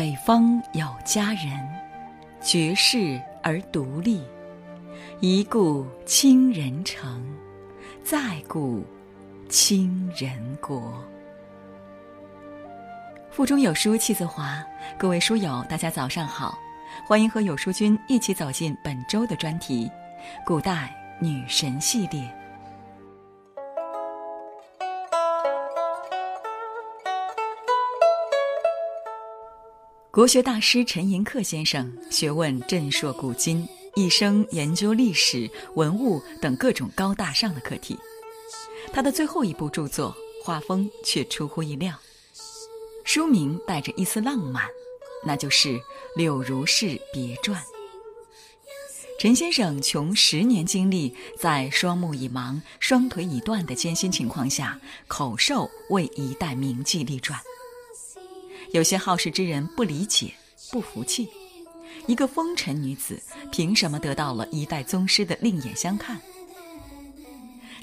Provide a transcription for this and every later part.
北方有佳人，绝世而独立。一顾倾人城，再顾倾人国。腹中有书气自华，各位书友，大家早上好，欢迎和有书君一起走进本周的专题《古代女神系列》。国学大师陈寅恪先生学问震烁古今。一生研究历史、文物等各种高大上的课题，他的最后一部著作画风却出乎意料，书名带着一丝浪漫，那就是《柳如是别传》。陈先生穷十年精力，在双目已盲、双腿已断的艰辛情况下，口授为一代名妓立传。有些好事之人不理解、不服气。一个风尘女子，凭什么得到了一代宗师的另眼相看？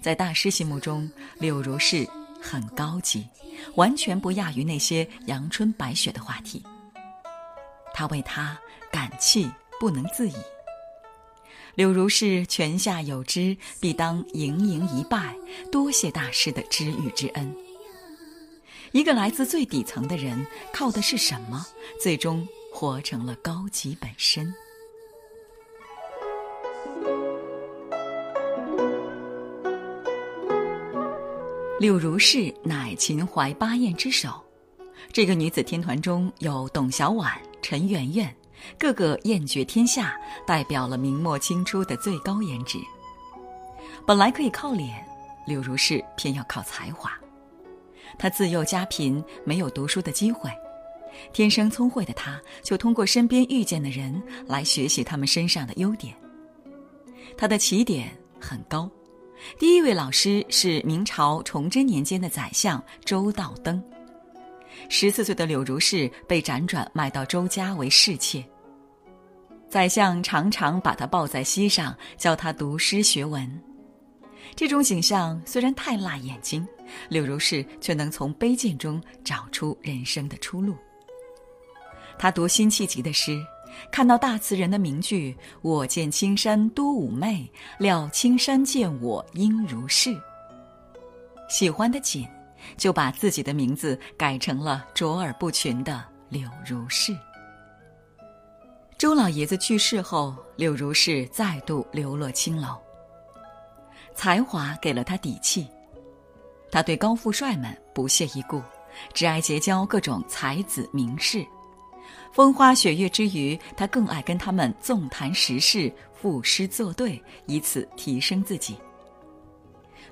在大师心目中，柳如是很高级，完全不亚于那些阳春白雪的话题。他为她感泣不能自已。柳如是泉下有知，必当盈盈一拜，多谢大师的知遇之恩。一个来自最底层的人，靠的是什么？最终。活成了高级本身。柳如是乃秦淮八艳之首，这个女子天团中有董小宛、陈圆圆，个个艳绝天下，代表了明末清初的最高颜值。本来可以靠脸，柳如是偏要靠才华。他自幼家贫，没有读书的机会。天生聪慧的他，就通过身边遇见的人来学习他们身上的优点。他的起点很高，第一位老师是明朝崇祯年间的宰相周道登。十四岁的柳如是被辗转卖到周家为侍妾，宰相常常把她抱在膝上，教她读诗学文。这种景象虽然太辣眼睛，柳如是却能从卑贱中找出人生的出路。他读辛弃疾的诗，看到大词人的名句“我见青山多妩媚，料青山见我应如是”，喜欢的紧，就把自己的名字改成了卓尔不群的柳如是。周老爷子去世后，柳如是再度流落青楼。才华给了他底气，他对高富帅们不屑一顾，只爱结交各种才子名士。风花雪月之余，他更爱跟他们纵谈时事、赋诗作对，以此提升自己。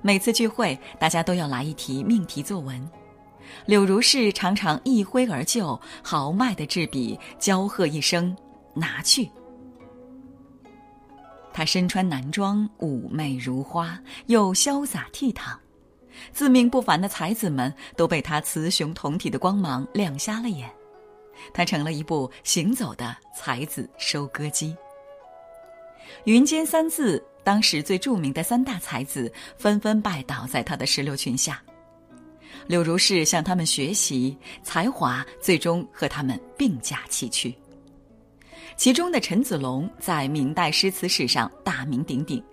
每次聚会，大家都要来一题命题作文，柳如是常常一挥而就，豪迈的执笔，娇喝一声“拿去”。她身穿男装，妩媚如花，又潇洒倜傥，自命不凡的才子们都被她雌雄同体的光芒亮瞎了眼。他成了一部行走的才子收割机。云间三字，当时最著名的三大才子纷纷拜倒在他的石榴裙下。柳如是向他们学习才华，最终和他们并驾齐驱。其中的陈子龙在明代诗词史上大名鼎鼎，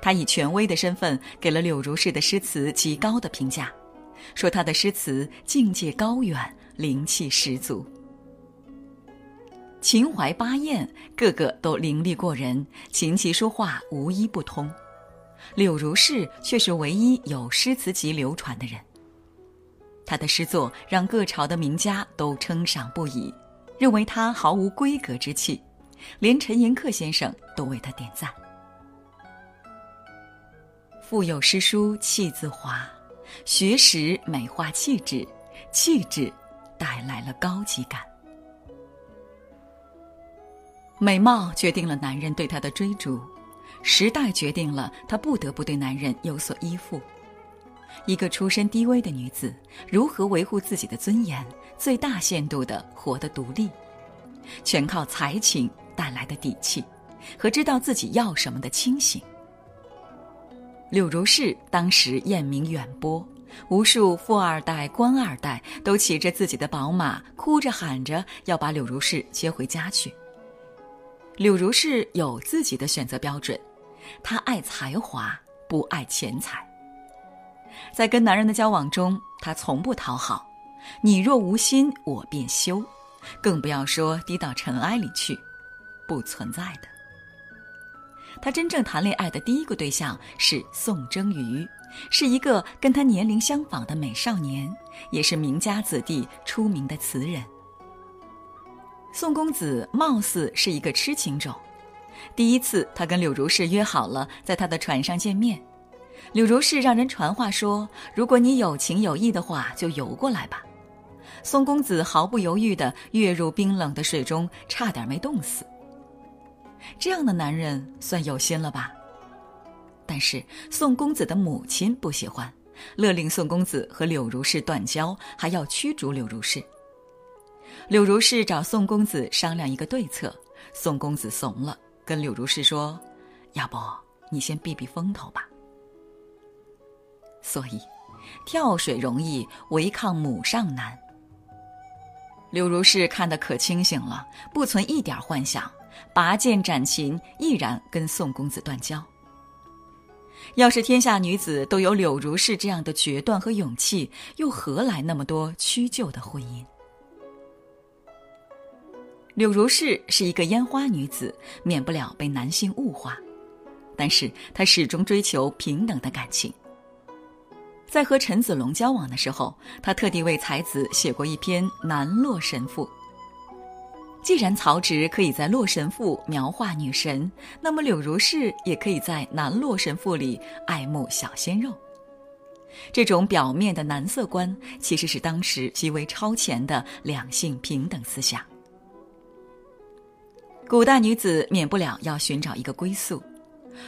他以权威的身份给了柳如是的诗词极高的评价，说他的诗词境界高远，灵气十足。秦淮八艳个个都伶俐过人，琴棋书画无一不通。柳如是却是唯一有诗词集流传的人。他的诗作让各朝的名家都称赏不已，认为他毫无闺阁之气，连陈寅恪先生都为他点赞。腹有诗书气自华，学识美化气质，气质带来了高级感。美貌决定了男人对她的追逐，时代决定了她不得不对男人有所依附。一个出身低微的女子，如何维护自己的尊严，最大限度地活得独立，全靠才情带来的底气和知道自己要什么的清醒。柳如是当时艳名远播，无数富二代、官二代都骑着自己的宝马，哭着喊着要把柳如是接回家去。柳如是有自己的选择标准，她爱才华，不爱钱财。在跟男人的交往中，她从不讨好，你若无心，我便休，更不要说低到尘埃里去，不存在的。她真正谈恋爱的第一个对象是宋征瑜。是一个跟他年龄相仿的美少年，也是名家子弟出名的词人。宋公子貌似是一个痴情种。第一次，他跟柳如是约好了在他的船上见面。柳如是让人传话说：“如果你有情有义的话，就游过来吧。”宋公子毫不犹豫地跃入冰冷的水中，差点没冻死。这样的男人算有心了吧？但是宋公子的母亲不喜欢，勒令宋公子和柳如是断交，还要驱逐柳如是。柳如是找宋公子商量一个对策，宋公子怂了，跟柳如是说：“要不你先避避风头吧。”所以，跳水容易，违抗母上难。柳如是看得可清醒了，不存一点幻想，拔剑斩秦，毅然跟宋公子断交。要是天下女子都有柳如是这样的决断和勇气，又何来那么多屈就的婚姻？柳如是是一个烟花女子，免不了被男性物化，但是她始终追求平等的感情。在和陈子龙交往的时候，他特地为才子写过一篇《南洛神赋》。既然曹植可以在《洛神赋》描画女神，那么柳如是也可以在《南洛神赋》里爱慕小鲜肉。这种表面的男色观，其实是当时极为超前的两性平等思想。古代女子免不了要寻找一个归宿，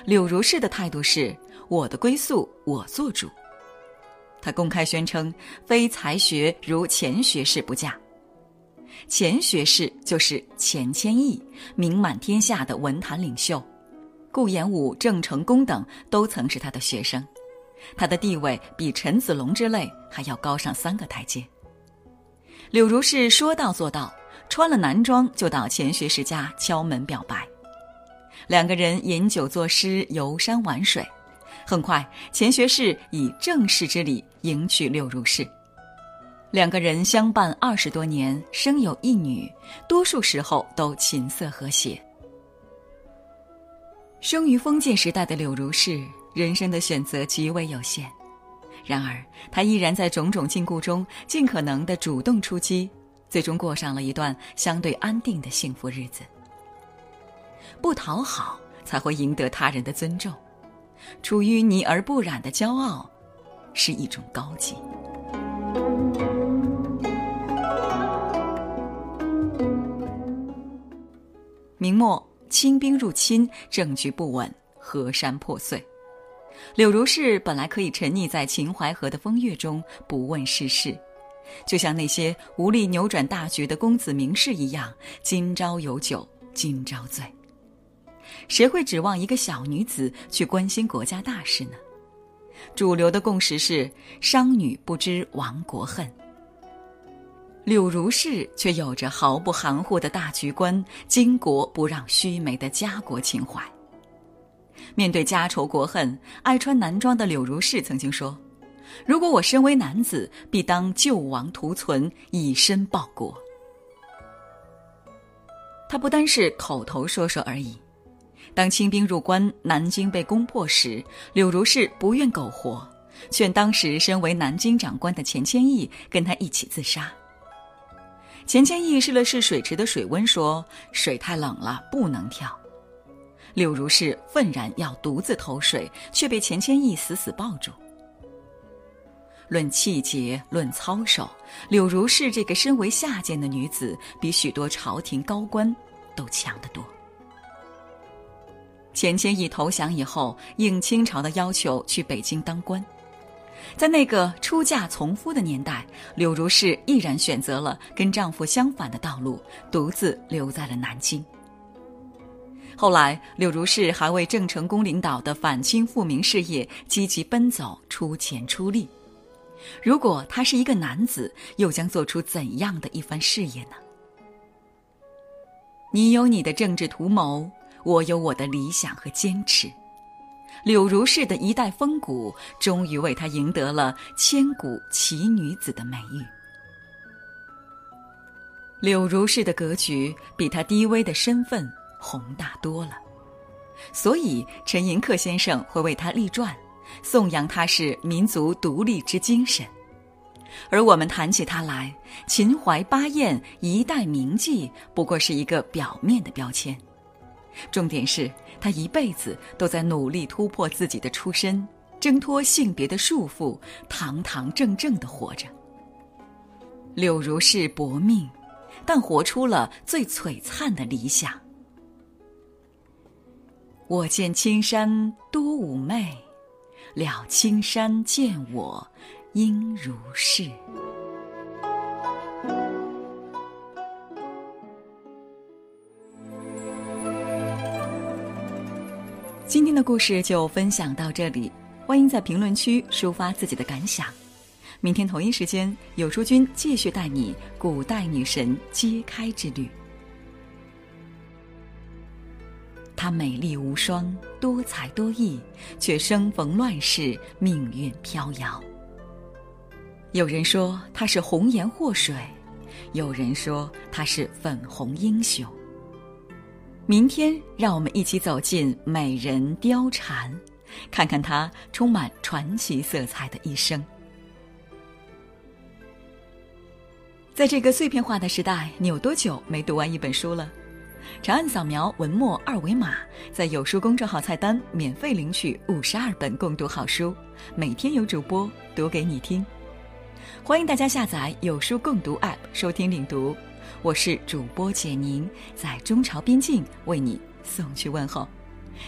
柳如是的态度是：我的归宿我做主。他公开宣称，非才学如钱学士不嫁。钱学士就是钱谦益，名满天下的文坛领袖，顾炎武、郑成功等都曾是他的学生，他的地位比陈子龙之类还要高上三个台阶。柳如是说到做到，穿了男装就到钱学士家敲门表白，两个人饮酒作诗，游山玩水，很快钱学士以正式之礼迎娶柳如是。两个人相伴二十多年，生有一女，多数时候都琴瑟和谐。生于封建时代的柳如是，人生的选择极为有限，然而她依然在种种禁锢中，尽可能的主动出击，最终过上了一段相对安定的幸福日子。不讨好，才会赢得他人的尊重；处于泥而不染的骄傲，是一种高级。明末清兵入侵，政局不稳，河山破碎。柳如是本来可以沉溺在秦淮河的风月中，不问世事，就像那些无力扭转大局的公子名士一样，今朝有酒今朝醉。谁会指望一个小女子去关心国家大事呢？主流的共识是：商女不知亡国恨。柳如是却有着毫不含糊的大局观，巾帼不让须眉的家国情怀。面对家仇国恨，爱穿男装的柳如是曾经说：“如果我身为男子，必当救亡图存，以身报国。”他不单是口头说说而已。当清兵入关，南京被攻破时，柳如是不愿苟活，劝当时身为南京长官的钱谦益跟他一起自杀。钱谦益试了试水池的水温，说：“水太冷了，不能跳。”柳如是愤然要独自投水，却被钱谦益死死抱住。论气节，论操守，柳如是这个身为下贱的女子，比许多朝廷高官都强得多。钱谦益投降以后，应清朝的要求去北京当官。在那个出嫁从夫的年代，柳如是毅然选择了跟丈夫相反的道路，独自留在了南京。后来，柳如是还为郑成功领导的反清复明事业积极奔走，出钱出力。如果他是一个男子，又将做出怎样的一番事业呢？你有你的政治图谋，我有我的理想和坚持。柳如是的一代风骨，终于为她赢得了千古奇女子的美誉。柳如是的格局比她低微的身份宏大多了，所以陈寅恪先生会为她立传。颂扬他是民族独立之精神，而我们谈起他来，秦淮八艳一代名妓不过是一个表面的标签。重点是他一辈子都在努力突破自己的出身，挣脱性别的束缚，堂堂正正的活着。柳如是薄命，但活出了最璀璨的理想。我见青山多妩媚。了青山见我，应如是。今天的故事就分享到这里，欢迎在评论区抒发自己的感想。明天同一时间，有书君继续带你古代女神揭开之旅。她美丽无双，多才多艺，却生逢乱世，命运飘摇。有人说她是红颜祸水，有人说她是粉红英雄。明天，让我们一起走进美人貂蝉，看看她充满传奇色彩的一生。在这个碎片化的时代，你有多久没读完一本书了？长按扫描文末二维码，在有书公众号菜单免费领取五十二本共读好书，每天有主播读给你听。欢迎大家下载有书共读 App 收听领读，我是主播简宁，在中朝边境为你送去问候，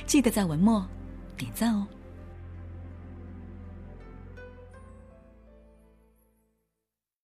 记得在文末点赞哦。